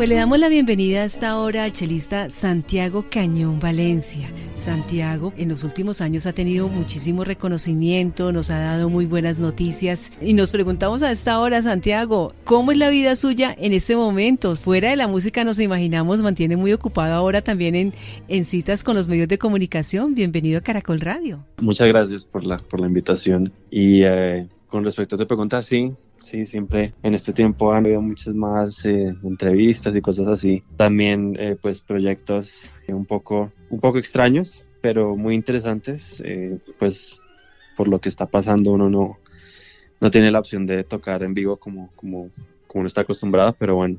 Pues le damos la bienvenida a esta hora al chelista Santiago Cañón Valencia. Santiago en los últimos años ha tenido muchísimo reconocimiento, nos ha dado muy buenas noticias y nos preguntamos a esta hora, Santiago, ¿cómo es la vida suya en este momento? Fuera de la música nos imaginamos, mantiene muy ocupado ahora también en, en citas con los medios de comunicación. Bienvenido a Caracol Radio. Muchas gracias por la, por la invitación y... Eh, con respecto a tu pregunta, sí, sí, siempre en este tiempo han habido muchas más eh, entrevistas y cosas así. También, eh, pues, proyectos eh, un poco, un poco extraños, pero muy interesantes. pues, por lo que está pasando, uno no, no tiene la opción de tocar en vivo como, como, como uno está acostumbrado, pero bueno,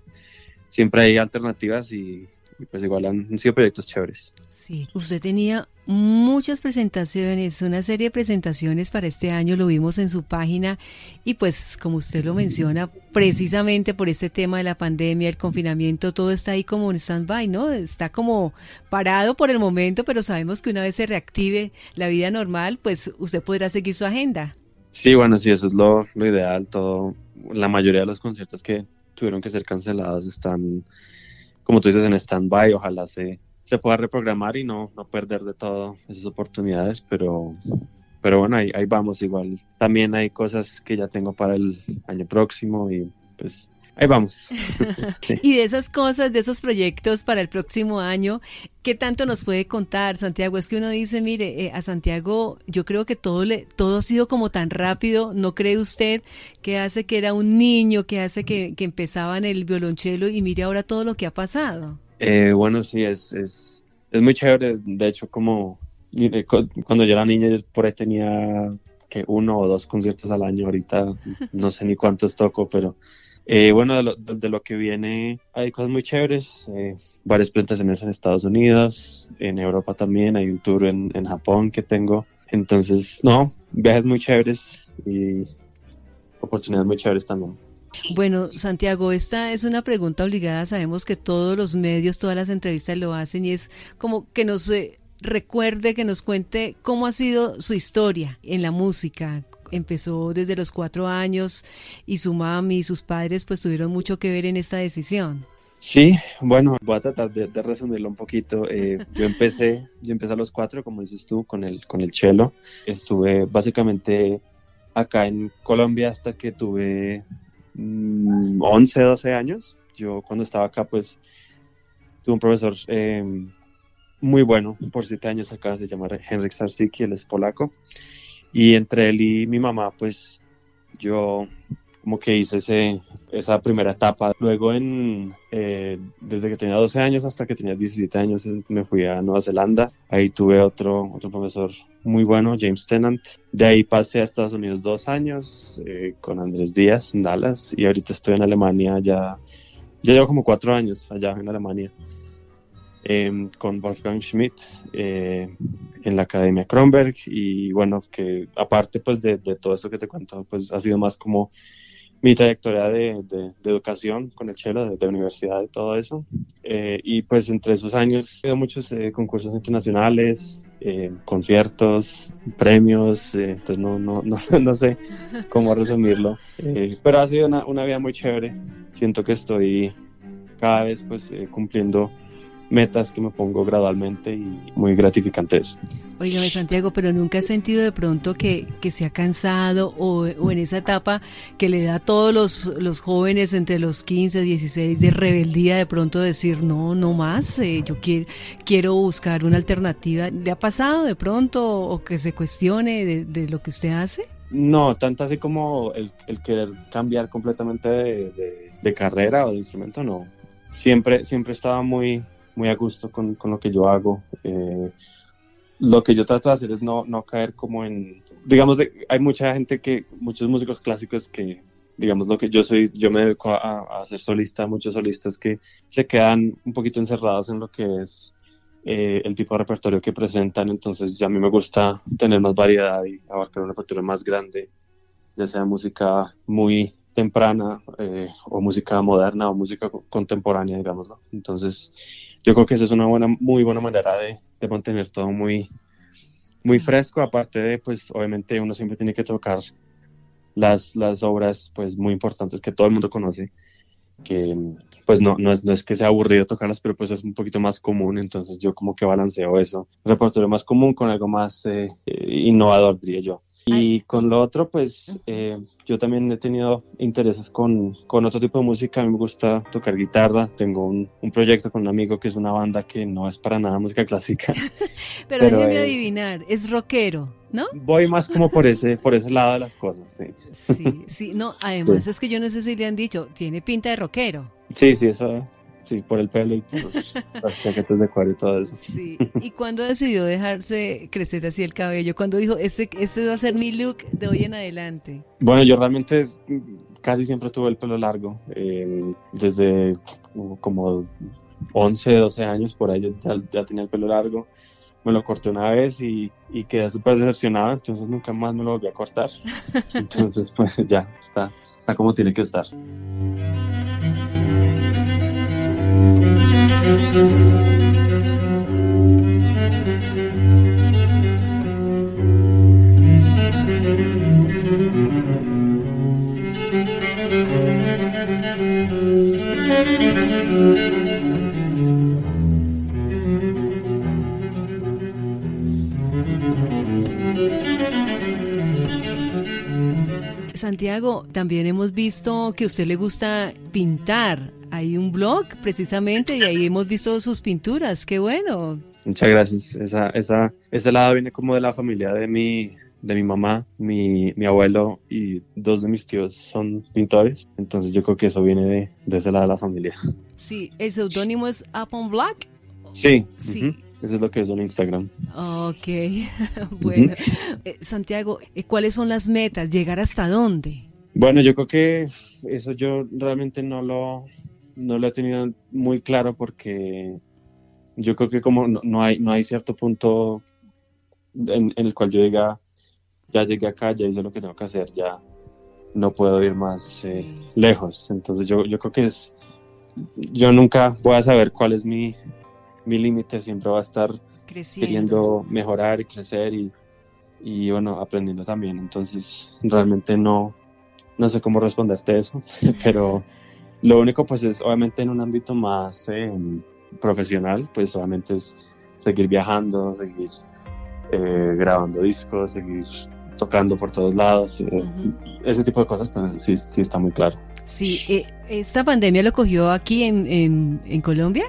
siempre hay alternativas y, pues igual han sido proyectos chéveres. Sí, usted tenía muchas presentaciones, una serie de presentaciones para este año, lo vimos en su página y pues como usted lo menciona, precisamente por este tema de la pandemia, el confinamiento, todo está ahí como en stand-by, ¿no? Está como parado por el momento, pero sabemos que una vez se reactive la vida normal, pues usted podrá seguir su agenda. Sí, bueno, sí, eso es lo, lo ideal, todo, la mayoría de los conciertos que tuvieron que ser cancelados están como tú dices, en stand-by, ojalá se, se pueda reprogramar y no, no perder de todo esas oportunidades, pero, pero bueno, ahí, ahí vamos igual. También hay cosas que ya tengo para el año próximo y pues ahí vamos. Y de esas cosas, de esos proyectos para el próximo año, ¿qué tanto nos puede contar, Santiago? Es que uno dice, mire, eh, a Santiago yo creo que todo, le, todo ha sido como tan rápido, ¿no cree usted que hace que era un niño, que hace que, que empezaba en el violonchelo y mire ahora todo lo que ha pasado? Eh, bueno, sí, es, es, es muy chévere. De hecho, como cuando yo era niña, yo por ahí tenía que uno o dos conciertos al año. Ahorita no sé ni cuántos toco, pero eh, bueno, de lo, de lo, que viene hay cosas muy chéveres, eh, varias presentaciones en Estados Unidos, en Europa también, hay un tour en, en, Japón que tengo. Entonces, no, viajes muy chéveres y oportunidades muy chéveres también. Bueno, Santiago, esta es una pregunta obligada. Sabemos que todos los medios, todas las entrevistas lo hacen y es como que nos eh, recuerde, que nos cuente cómo ha sido su historia en la música, empezó desde los cuatro años y su mami y sus padres pues tuvieron mucho que ver en esta decisión. Sí, bueno, voy a tratar de, resumirlo un poquito. Eh, yo empecé, yo empecé a los cuatro, como dices tú, con el, con el cello. Estuve básicamente acá en Colombia hasta que tuve 11, mm, 12 años. Yo cuando estaba acá, pues, tuve un profesor em, muy bueno, por siete años acá, se llama Henrik Sarsiki, él es polaco. Y entre él y mi mamá, pues yo como que hice ese, esa primera etapa. Luego, en, eh, desde que tenía 12 años hasta que tenía 17 años, eh, me fui a Nueva Zelanda. Ahí tuve otro, otro profesor muy bueno, James Tennant. De ahí pasé a Estados Unidos dos años eh, con Andrés Díaz en Dallas y ahorita estoy en Alemania ya, ya llevo como cuatro años allá en Alemania. Em, con Wolfgang Schmidt eh, en la Academia Kronberg y bueno, que aparte pues de, todo esto que te cuento, pues ha sido más como mi trayectoria de, educación con el cello, de, universidad y todo eso. Eh, y pues entre esos años he ido muchos eh, concursos internacionales, conciertos, premios, entonces no, no, no, no, sé cómo resumirlo, pero ha sido una, una vida muy chévere. Siento que estoy cada vez pues cumpliendo metas que me pongo gradualmente y muy gratificante eso. Oígame Santiago, pero nunca has sentido de pronto que, que se ha cansado o, o, en esa etapa que le da a todos los, los jóvenes entre los 15, 16 de rebeldía de pronto decir no, no más, eh, yo quiero, quiero buscar una alternativa. ¿Le ha pasado de pronto o que se cuestione de, de lo que usted hace? No, tanto así como el, el querer cambiar completamente de, de, de, carrera o de instrumento, no. Siempre, siempre estaba muy, muy a gusto con, con lo que yo hago. Eh, lo que yo trato de hacer es no, no caer como en, digamos, hay mucha gente que, muchos músicos clásicos que, digamos, lo que yo soy, yo me dedico a, a ser solista, muchos solistas que se quedan un poquito encerrados en lo que es eh, el tipo de repertorio que presentan, entonces ya a mí me gusta tener más variedad y abarcar un repertorio más grande, ya sea música muy temprana eh, o música moderna o música contemporánea, digámoslo. Entonces, yo creo que esa es una buena, muy buena manera de, de mantener todo muy, muy fresco, aparte de, pues obviamente uno siempre tiene que tocar las, las obras pues muy importantes que todo el mundo conoce, que pues no, no, es, no es que sea aburrido tocarlas, pero pues es un poquito más común, entonces yo como que balanceo eso, repertorio más común con algo más eh, eh, innovador, diría yo. Y con lo otro, pues eh, yo también he tenido intereses con, con, otro tipo de música. A mí me gusta tocar guitarra. Tengo un, un, proyecto con un amigo que es una banda que no es para nada música clásica. pero, déjeme adivinar, es rockero. ¿No? Voy más como por ese, por ese lado de las cosas, sí. Sí, sí, no, además es que yo no sé si le han dicho, tiene pinta de rockero. Sí, sí, eso, Sí, por el pelo y por las chaquetas de cuero y todo eso. Sí. ¿Y cuándo decidió dejarse crecer así el cabello? ¿Cuándo dijo, este, este va a ser mi look de hoy en adelante? Bueno, yo realmente casi siempre tuve el pelo largo. Eh, desde como 11, 12 años por ahí ya, ya, tenía el pelo largo. Me lo corté una vez y, y quedé súper decepcionado, entonces nunca más me lo volví a cortar. Entonces, pues ya, está, está como tiene que estar. Santiago, también hemos visto que a usted le gusta pintar hay un blog precisamente y ahí hemos visto sus pinturas. Qué bueno. Muchas gracias. Esa, esa, ese lado viene como de la familia de mi, de mi mamá, mi, mi, abuelo y dos de mis tíos son pintores. Entonces yo creo que eso viene de, de ese lado de la familia. Sí, ¿el seudónimo es Upon Black? Sí. Sí. Eso es lo que es en Instagram. Ok, bueno. Eh, Santiago, eh, ¿cuáles son las metas? ¿Llegar hasta dónde? Bueno, yo creo que eso yo realmente no lo, no lo he tenido muy claro porque yo creo que como no, hay, no hay cierto punto en, el cual yo diga, ya llegué acá, ya hice lo que tengo que hacer, ya no puedo ir más eh, lejos. Entonces yo, yo creo que es, yo nunca voy a saber cuál es mi, mi límite, siempre va a estar queriendo mejorar y crecer y, y bueno, aprendiendo también. Entonces realmente no, no sé cómo responderte eso, pero lo único pues es obviamente en un ámbito más em, profesional, pues obviamente es seguir viajando, seguir eh, grabando discos, seguir tocando por todos lados, eh, ese tipo de cosas pues sí, sí está muy claro. Sí, eh, ¿esta pandemia lo cogió aquí en, en, Colombia?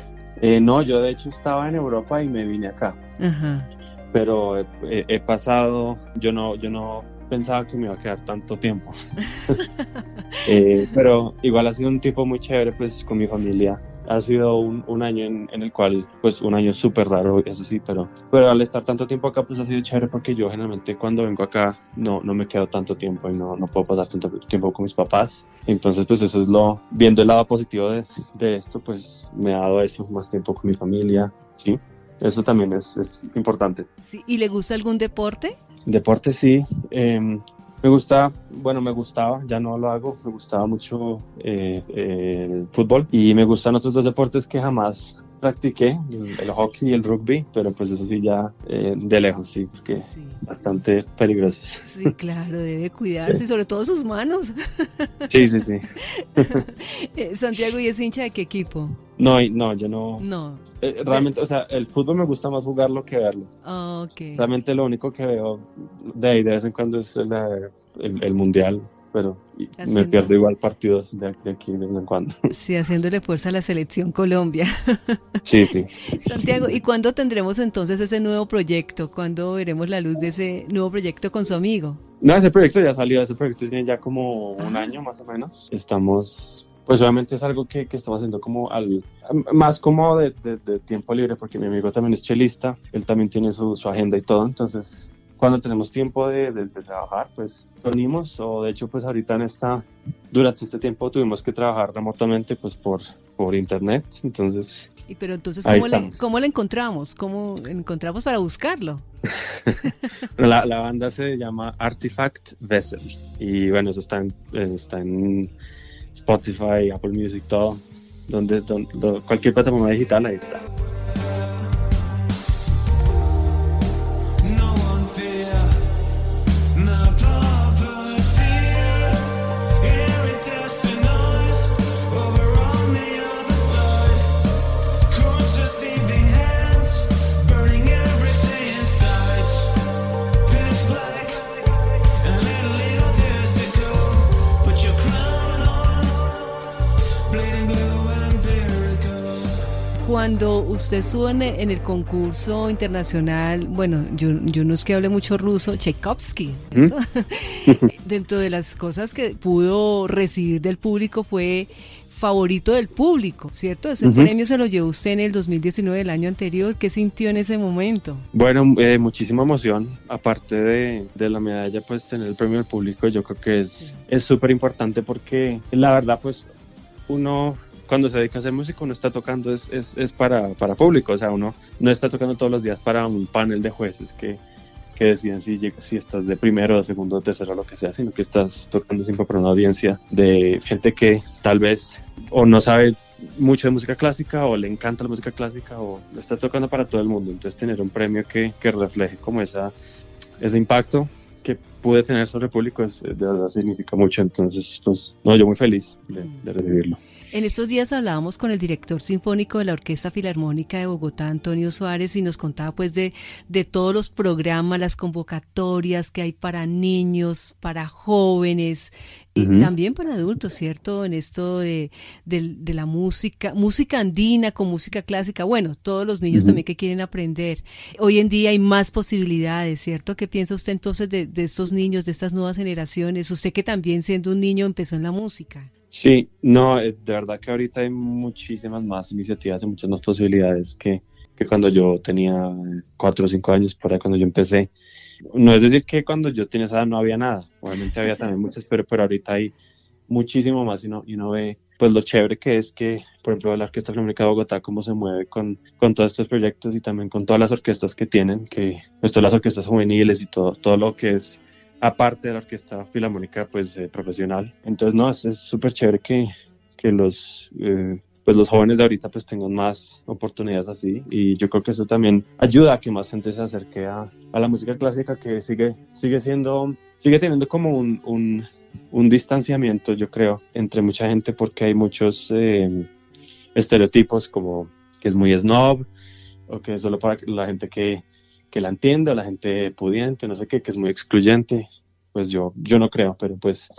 no, yo de hecho estaba en Europa y me vine acá. Ajá. Pero he, he, pasado, yo no, yo no pensaba que me iba a quedar tanto tiempo. Eh, pero igual ha sido un tipo muy chévere, pues con mi familia. Ha sido un, un año en, en, el cual, pues un año súper raro, eso sí, pero, pero al estar tanto tiempo acá, pues ha sido chévere porque yo generalmente cuando vengo acá no, no me quedo tanto tiempo y no, no puedo pasar tanto tiempo con mis papás. Entonces, pues eso es lo, viendo el lado positivo de, de esto, pues me ha dado eso, más tiempo con mi familia, ¿sí? Eso también es, es importante. Sí, ¿Y le gusta algún deporte? Deporte sí. Em, me gusta, bueno, me gustaba, ya no lo hago, me gustaba mucho eh, el fútbol y me gustan otros dos deportes que jamás practiqué, el, hockey y el rugby, pero pues eso sí ya eh, de lejos, sí, porque bastante peligrosos. Sí, claro, debe cuidarse, sobre todo sus manos. Sí, sí, sí. Eh, Santiago, ¿y es hincha de qué equipo? No, no, yo no. No. Eh, realmente, o sea, el fútbol me gusta más jugarlo que verlo. Ah, okay. Realmente lo único que veo de ahí de vez en cuando es el, el, mundial, pero me pierdo igual partidos de, aquí de vez en cuando. Sí, haciéndole fuerza a la selección Colombia. Sí, sí. Santiago, ¿y cuándo tendremos entonces ese nuevo proyecto? ¿Cuándo veremos la luz de ese nuevo proyecto con su amigo? No, ese proyecto ya salió, ese proyecto tiene ya como un año más o menos. Estamos pues obviamente es algo que, que, estamos haciendo como al más como de, de, tiempo libre porque mi amigo también es chelista, él también tiene su, su agenda y todo, entonces cuando tenemos tiempo de, de, trabajar pues unimos o de hecho pues ahorita en esta durante este tiempo tuvimos que trabajar remotamente pues por por internet entonces y pero entonces cómo le, cómo le encontramos cómo encontramos para buscarlo la, la, banda se llama Artifact Vessel y bueno eso está en, está en Spotify, Apple Music, todo, donde, donde cualquier plataforma digital ahí está. Cuando usted estuvo en, el concurso internacional, bueno, yo, yo no es que hable mucho ruso, Tchaikovsky, ¿Mm? dentro de las cosas que pudo recibir del público fue favorito del público, ¿cierto? Ese premio se lo llevó usted en el 2019, el año anterior. ¿Qué sintió en ese momento? Bueno, eh, muchísima emoción. Aparte de, de, la medalla, pues tener el premio del público, yo creo que es súper importante porque la verdad, pues uno cuando se dedica a hacer música, uno está tocando es, es, es para, para público, o sea, uno no está tocando todos los días para un panel de jueces que que deciden si, si estás de primero, de segundo, de tercero, lo que sea, sino que estás tocando siempre para una audiencia de gente que tal vez o no sabe mucho de música clásica o le encanta la música clásica o lo está tocando para todo el mundo. Entonces tener un premio que, que refleje como esa, ese impacto que pude tener sobre el público es, de verdad significa mucho. Entonces, pues, no, yo muy feliz de, de recibirlo. En estos días hablábamos con el director sinfónico de la Orquesta Filarmónica de Bogotá, Antonio Suárez, y nos contaba pues de, de todos los programas, las convocatorias que hay para niños, para jóvenes y también para adultos, ¿cierto? En esto de, de, la música, música andina con música clásica, bueno, todos los niños también que quieren aprender. Hoy en día hay más posibilidades, ¿cierto? ¿Qué piensa usted entonces de, de estos niños, de estas nuevas generaciones? Usted que también siendo un niño empezó en la música. Sí, no, eh, de verdad que ahorita hay muchísimas más iniciativas y muchas más posibilidades que, que cuando yo tenía cuatro o cinco años, por ahí cuando yo empecé. No es decir que cuando yo tenía esa edad no había nada, obviamente había también muchas, pero, pero ahorita hay muchísimo más y uno, y uno ve pues lo chévere que es que, por ejemplo, la Orquesta Filarmónica de Bogotá, cómo se mueve con, con todos estos proyectos y también con todas las orquestas que tienen, que pues, todas las orquestas juveniles y todo, todo lo que es aparte de la orquesta filarmónica pues eh, profesional. Entonces no, es súper chévere que, que los, eh, pues los jóvenes de ahorita pues tengan más oportunidades así y yo creo que eso también ayuda a que más gente se acerque a, a la música clásica que sigue, sigue siendo, sigue teniendo como un, un, un distanciamiento yo creo entre mucha gente porque hay muchos eh, estereotipos como que es muy snob o que es solo para la gente que que la entienda, la gente pudiente, no sé qué, que es muy excluyente, pues yo, yo no creo, pero pues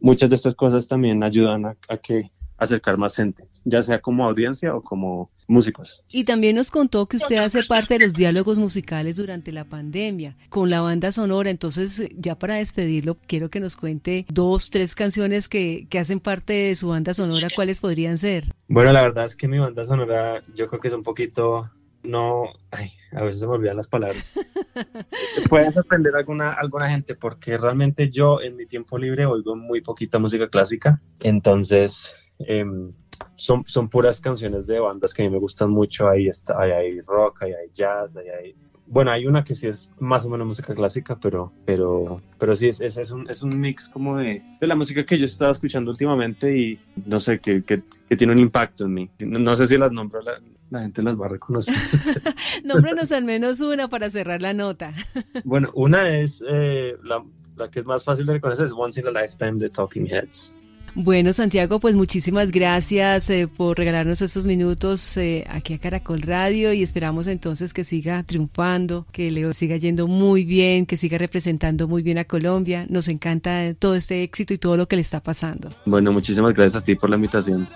muchas de estas cosas también ayudan a, que acercar más gente, ya sea como audiencia o como músicos. Y también nos contó que usted hace parte de los diálogos musicales durante la pandemia con la banda sonora, entonces ya para despedirlo quiero que nos cuente dos, tres canciones que, que hacen parte de su banda sonora, ¿cuáles podrían ser? Bueno, la verdad es que mi banda sonora yo creo que es un poquito no, ay, a veces se me olvidan las palabras. Pueden sorprender alguna, alguna gente porque realmente yo en mi tiempo libre oigo muy poquita música clásica, entonces em, son, son puras canciones de bandas que a mí me gustan mucho, ahí está, hay, rock, ahí hay jazz, ahí hay... Bueno, hay una que sí es más o menos música clásica, pero, pero, pero sí, es, es, un, es un mix como de, de la música que yo estaba escuchando últimamente y no sé, que, que, tiene un impacto en mí. No, sé si las nombro, la gente las va a reconocer. Nómbranos al menos una para cerrar la nota. bueno, una es eh, la, la, que es más fácil de reconocer, es Once in a Lifetime de Talking Heads. Bueno, Santiago, pues muchísimas gracias eh, por regalarnos estos minutos eh, aquí a Caracol Radio y esperamos entonces que siga triunfando, que le siga yendo muy bien, que siga representando muy bien a Colombia. Nos encanta todo este éxito y todo lo que le está pasando. Bueno, muchísimas gracias a ti por la invitación.